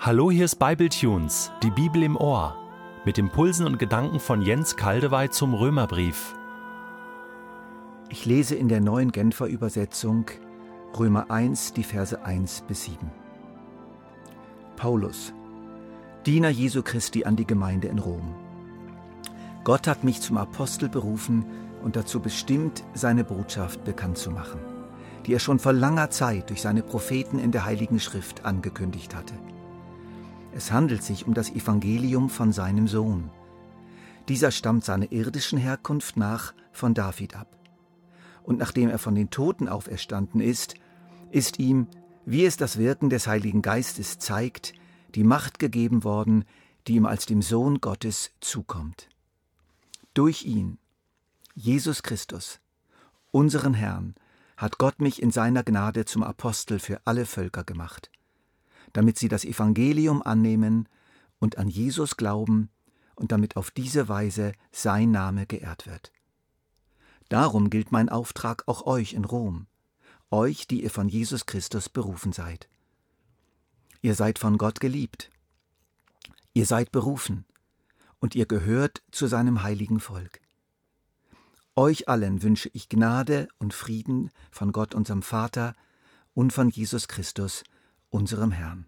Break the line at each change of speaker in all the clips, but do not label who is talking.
Hallo, hier ist Bibletunes, die Bibel im Ohr, mit Impulsen und Gedanken von Jens Kaldewey zum Römerbrief.
Ich lese in der neuen Genfer Übersetzung Römer 1, die Verse 1 bis 7. Paulus, Diener Jesu Christi an die Gemeinde in Rom. Gott hat mich zum Apostel berufen und dazu bestimmt, seine Botschaft bekannt zu machen, die er schon vor langer Zeit durch seine Propheten in der Heiligen Schrift angekündigt hatte. Es handelt sich um das Evangelium von seinem Sohn. Dieser stammt seiner irdischen Herkunft nach von David ab. Und nachdem er von den Toten auferstanden ist, ist ihm, wie es das Wirken des Heiligen Geistes zeigt, die Macht gegeben worden, die ihm als dem Sohn Gottes zukommt. Durch ihn, Jesus Christus, unseren Herrn, hat Gott mich in seiner Gnade zum Apostel für alle Völker gemacht damit sie das Evangelium annehmen und an Jesus glauben und damit auf diese Weise sein Name geehrt wird. Darum gilt mein Auftrag auch euch in Rom, euch, die ihr von Jesus Christus berufen seid. Ihr seid von Gott geliebt, ihr seid berufen und ihr gehört zu seinem heiligen Volk. Euch allen wünsche ich Gnade und Frieden von Gott unserem Vater und von Jesus Christus, unserem Herrn.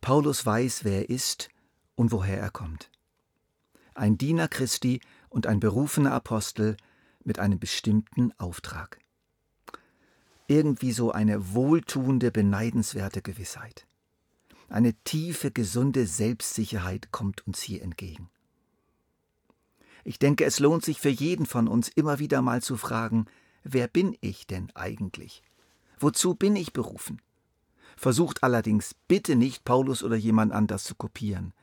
Paulus weiß, wer er ist und woher er kommt. Ein Diener Christi und ein berufener Apostel mit einem bestimmten Auftrag. Irgendwie so eine wohltuende, beneidenswerte Gewissheit. Eine tiefe, gesunde Selbstsicherheit kommt uns hier entgegen. Ich denke, es lohnt sich für jeden von uns immer wieder mal zu fragen, wer bin ich denn eigentlich? Wozu bin ich berufen? Versucht allerdings bitte nicht, Paulus oder jemand anders zu kopieren.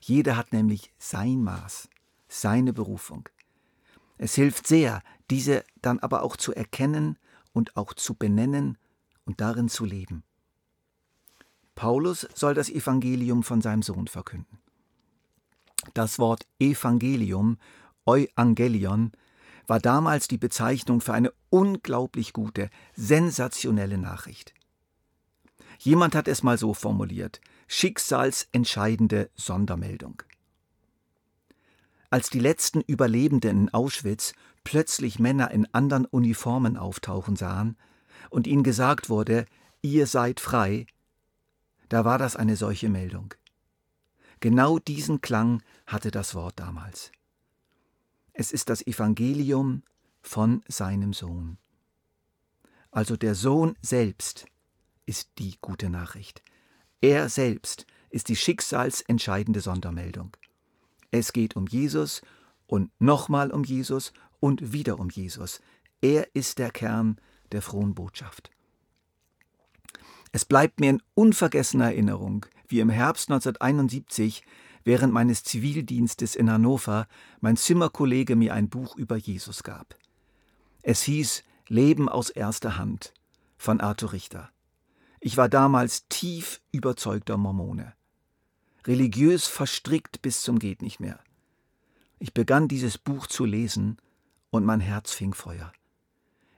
Jeder hat nämlich sein Maß, seine Berufung. Es hilft sehr, diese dann aber auch zu erkennen und auch zu benennen und darin zu leben. Paulus soll das Evangelium von seinem Sohn verkünden. Das Wort Evangelium, Euangelion, war damals die Bezeichnung für eine unglaublich gute, sensationelle Nachricht. Jemand hat es mal so formuliert, schicksalsentscheidende Sondermeldung. Als die letzten Überlebenden in Auschwitz plötzlich Männer in anderen Uniformen auftauchen sahen und ihnen gesagt wurde, ihr seid frei, da war das eine solche Meldung. Genau diesen Klang hatte das Wort damals. Es ist das Evangelium von seinem Sohn. Also der Sohn selbst ist die gute Nachricht. Er selbst ist die schicksalsentscheidende Sondermeldung. Es geht um Jesus und nochmal um Jesus und wieder um Jesus. Er ist der Kern der frohen Botschaft. Es bleibt mir in unvergessener Erinnerung, wie im Herbst 1971 während meines Zivildienstes in Hannover mein Zimmerkollege mir ein Buch über Jesus gab. Es hieß Leben aus erster Hand von Arthur Richter. Ich war damals tief überzeugter Mormone. Religiös verstrickt bis zum geht nicht mehr. Ich begann dieses Buch zu lesen und mein Herz fing Feuer.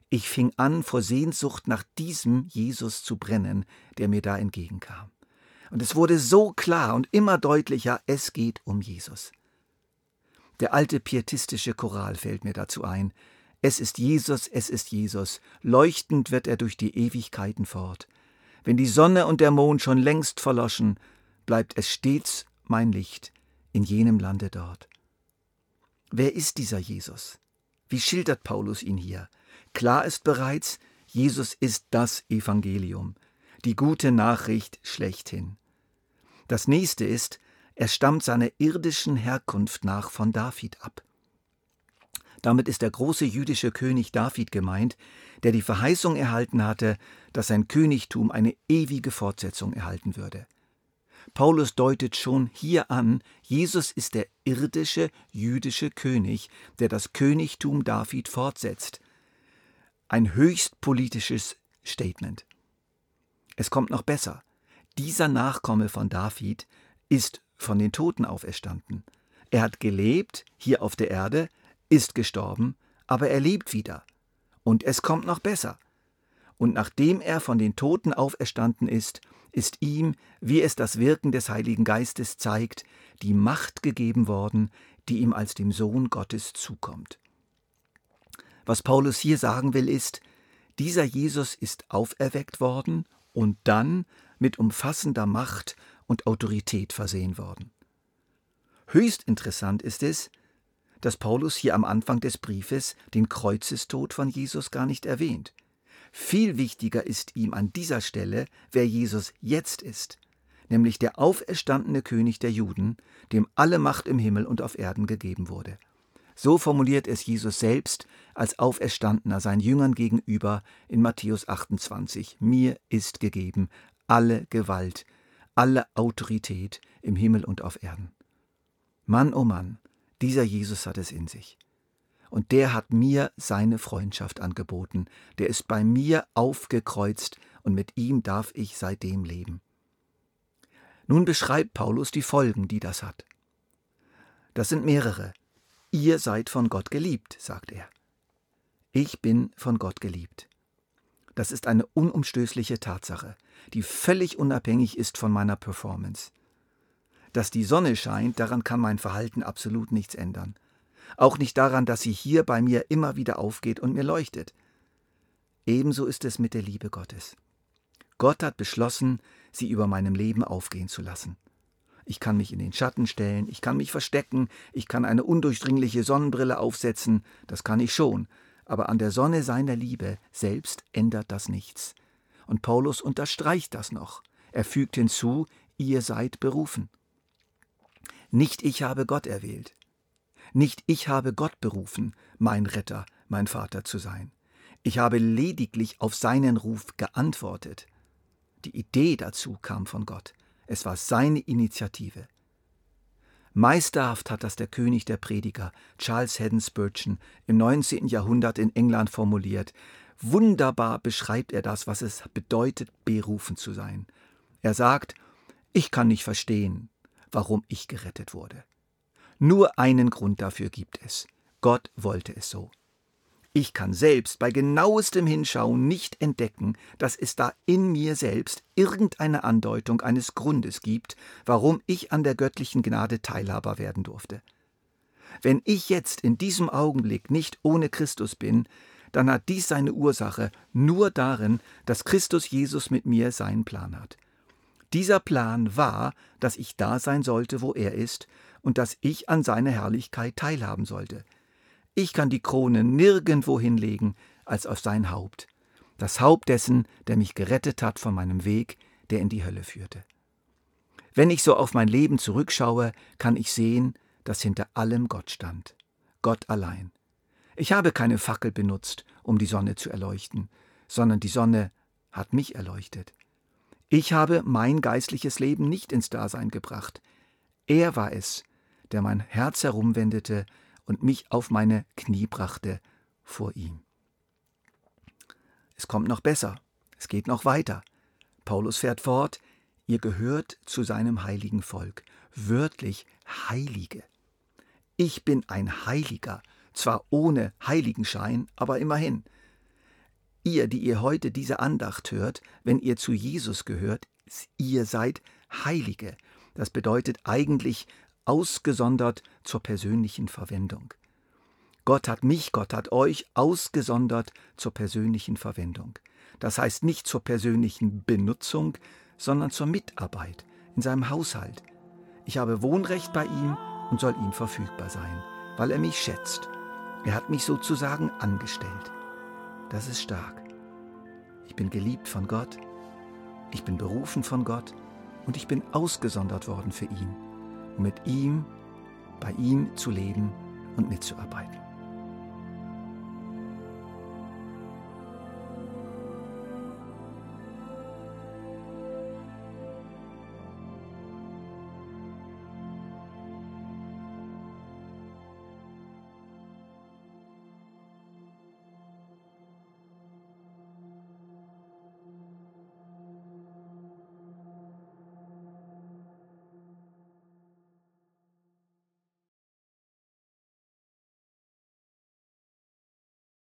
Ich fing an, vor Sehnsucht nach diesem Jesus zu brennen, der mir da entgegenkam. Und es wurde so klar und immer deutlicher, es geht um Jesus. Der alte pietistische Choral fällt mir dazu ein. Es ist Jesus, es ist Jesus, leuchtend wird er durch die Ewigkeiten fort. Wenn die Sonne und der Mond schon längst verloschen, bleibt es stets mein Licht in jenem Lande dort. Wer ist dieser Jesus? Wie schildert Paulus ihn hier? Klar ist bereits, Jesus ist das Evangelium die gute Nachricht schlechthin. Das nächste ist, er stammt seiner irdischen Herkunft nach von David ab. Damit ist der große jüdische König David gemeint, der die Verheißung erhalten hatte, dass sein Königtum eine ewige Fortsetzung erhalten würde. Paulus deutet schon hier an, Jesus ist der irdische jüdische König, der das Königtum David fortsetzt. Ein höchst politisches Statement. Es kommt noch besser. Dieser Nachkomme von David ist von den Toten auferstanden. Er hat gelebt hier auf der Erde, ist gestorben, aber er lebt wieder. Und es kommt noch besser. und nachdem er von den Toten auferstanden ist, ist ihm, wie es das Wirken des Heiligen Geistes zeigt, die Macht gegeben worden, die ihm als dem Sohn Gottes zukommt. Was Paulus hier sagen will, ist, dieser Jesus ist auferweckt worden und dann mit umfassender Macht und Autorität versehen worden. Höchst interessant ist es, dass Paulus hier am Anfang des Briefes den Kreuzestod von Jesus gar nicht erwähnt. Viel wichtiger ist ihm an dieser Stelle, wer Jesus jetzt ist, nämlich der auferstandene König der Juden, dem alle Macht im Himmel und auf Erden gegeben wurde. So formuliert es Jesus selbst als Auferstandener seinen Jüngern gegenüber in Matthäus 28. Mir ist gegeben alle Gewalt, alle Autorität im Himmel und auf Erden. Mann, oh Mann, dieser Jesus hat es in sich. Und der hat mir seine Freundschaft angeboten, der ist bei mir aufgekreuzt und mit ihm darf ich seitdem leben. Nun beschreibt Paulus die Folgen, die das hat. Das sind mehrere. Ihr seid von Gott geliebt, sagt er. Ich bin von Gott geliebt. Das ist eine unumstößliche Tatsache, die völlig unabhängig ist von meiner Performance. Dass die Sonne scheint, daran kann mein Verhalten absolut nichts ändern. Auch nicht daran, dass sie hier bei mir immer wieder aufgeht und mir leuchtet. Ebenso ist es mit der Liebe Gottes. Gott hat beschlossen, sie über meinem Leben aufgehen zu lassen. Ich kann mich in den Schatten stellen, ich kann mich verstecken, ich kann eine undurchdringliche Sonnenbrille aufsetzen, das kann ich schon, aber an der Sonne seiner Liebe selbst ändert das nichts. Und Paulus unterstreicht das noch. Er fügt hinzu, ihr seid berufen. Nicht ich habe Gott erwählt. Nicht ich habe Gott berufen, mein Retter, mein Vater zu sein. Ich habe lediglich auf seinen Ruf geantwortet. Die Idee dazu kam von Gott. Es war seine Initiative. Meisterhaft hat das der König der Prediger, Charles Haddon Spurgeon, im 19. Jahrhundert in England formuliert. Wunderbar beschreibt er das, was es bedeutet, berufen zu sein. Er sagt, ich kann nicht verstehen, warum ich gerettet wurde. Nur einen Grund dafür gibt es. Gott wollte es so. Ich kann selbst bei genauestem Hinschauen nicht entdecken, dass es da in mir selbst irgendeine Andeutung eines Grundes gibt, warum ich an der göttlichen Gnade Teilhaber werden durfte. Wenn ich jetzt in diesem Augenblick nicht ohne Christus bin, dann hat dies seine Ursache nur darin, dass Christus Jesus mit mir seinen Plan hat. Dieser Plan war, dass ich da sein sollte, wo er ist, und dass ich an seiner Herrlichkeit teilhaben sollte. Ich kann die Krone nirgendwo hinlegen als auf sein Haupt, das Haupt dessen, der mich gerettet hat von meinem Weg, der in die Hölle führte. Wenn ich so auf mein Leben zurückschaue, kann ich sehen, dass hinter allem Gott stand. Gott allein. Ich habe keine Fackel benutzt, um die Sonne zu erleuchten, sondern die Sonne hat mich erleuchtet. Ich habe mein geistliches Leben nicht ins Dasein gebracht. Er war es, der mein Herz herumwendete und mich auf meine Knie brachte vor ihm. Es kommt noch besser, es geht noch weiter. Paulus fährt fort, ihr gehört zu seinem heiligen Volk, wörtlich Heilige. Ich bin ein Heiliger, zwar ohne Heiligenschein, aber immerhin. Ihr, die ihr heute diese Andacht hört, wenn ihr zu Jesus gehört, ihr seid Heilige. Das bedeutet eigentlich ausgesondert zur persönlichen Verwendung. Gott hat mich, Gott hat euch ausgesondert zur persönlichen Verwendung. Das heißt nicht zur persönlichen Benutzung, sondern zur Mitarbeit in seinem Haushalt. Ich habe Wohnrecht bei ihm und soll ihm verfügbar sein, weil er mich schätzt. Er hat mich sozusagen angestellt. Das ist stark. Ich bin geliebt von Gott, ich bin berufen von Gott und ich bin ausgesondert worden für ihn um mit ihm, bei ihm zu leben und mitzuarbeiten.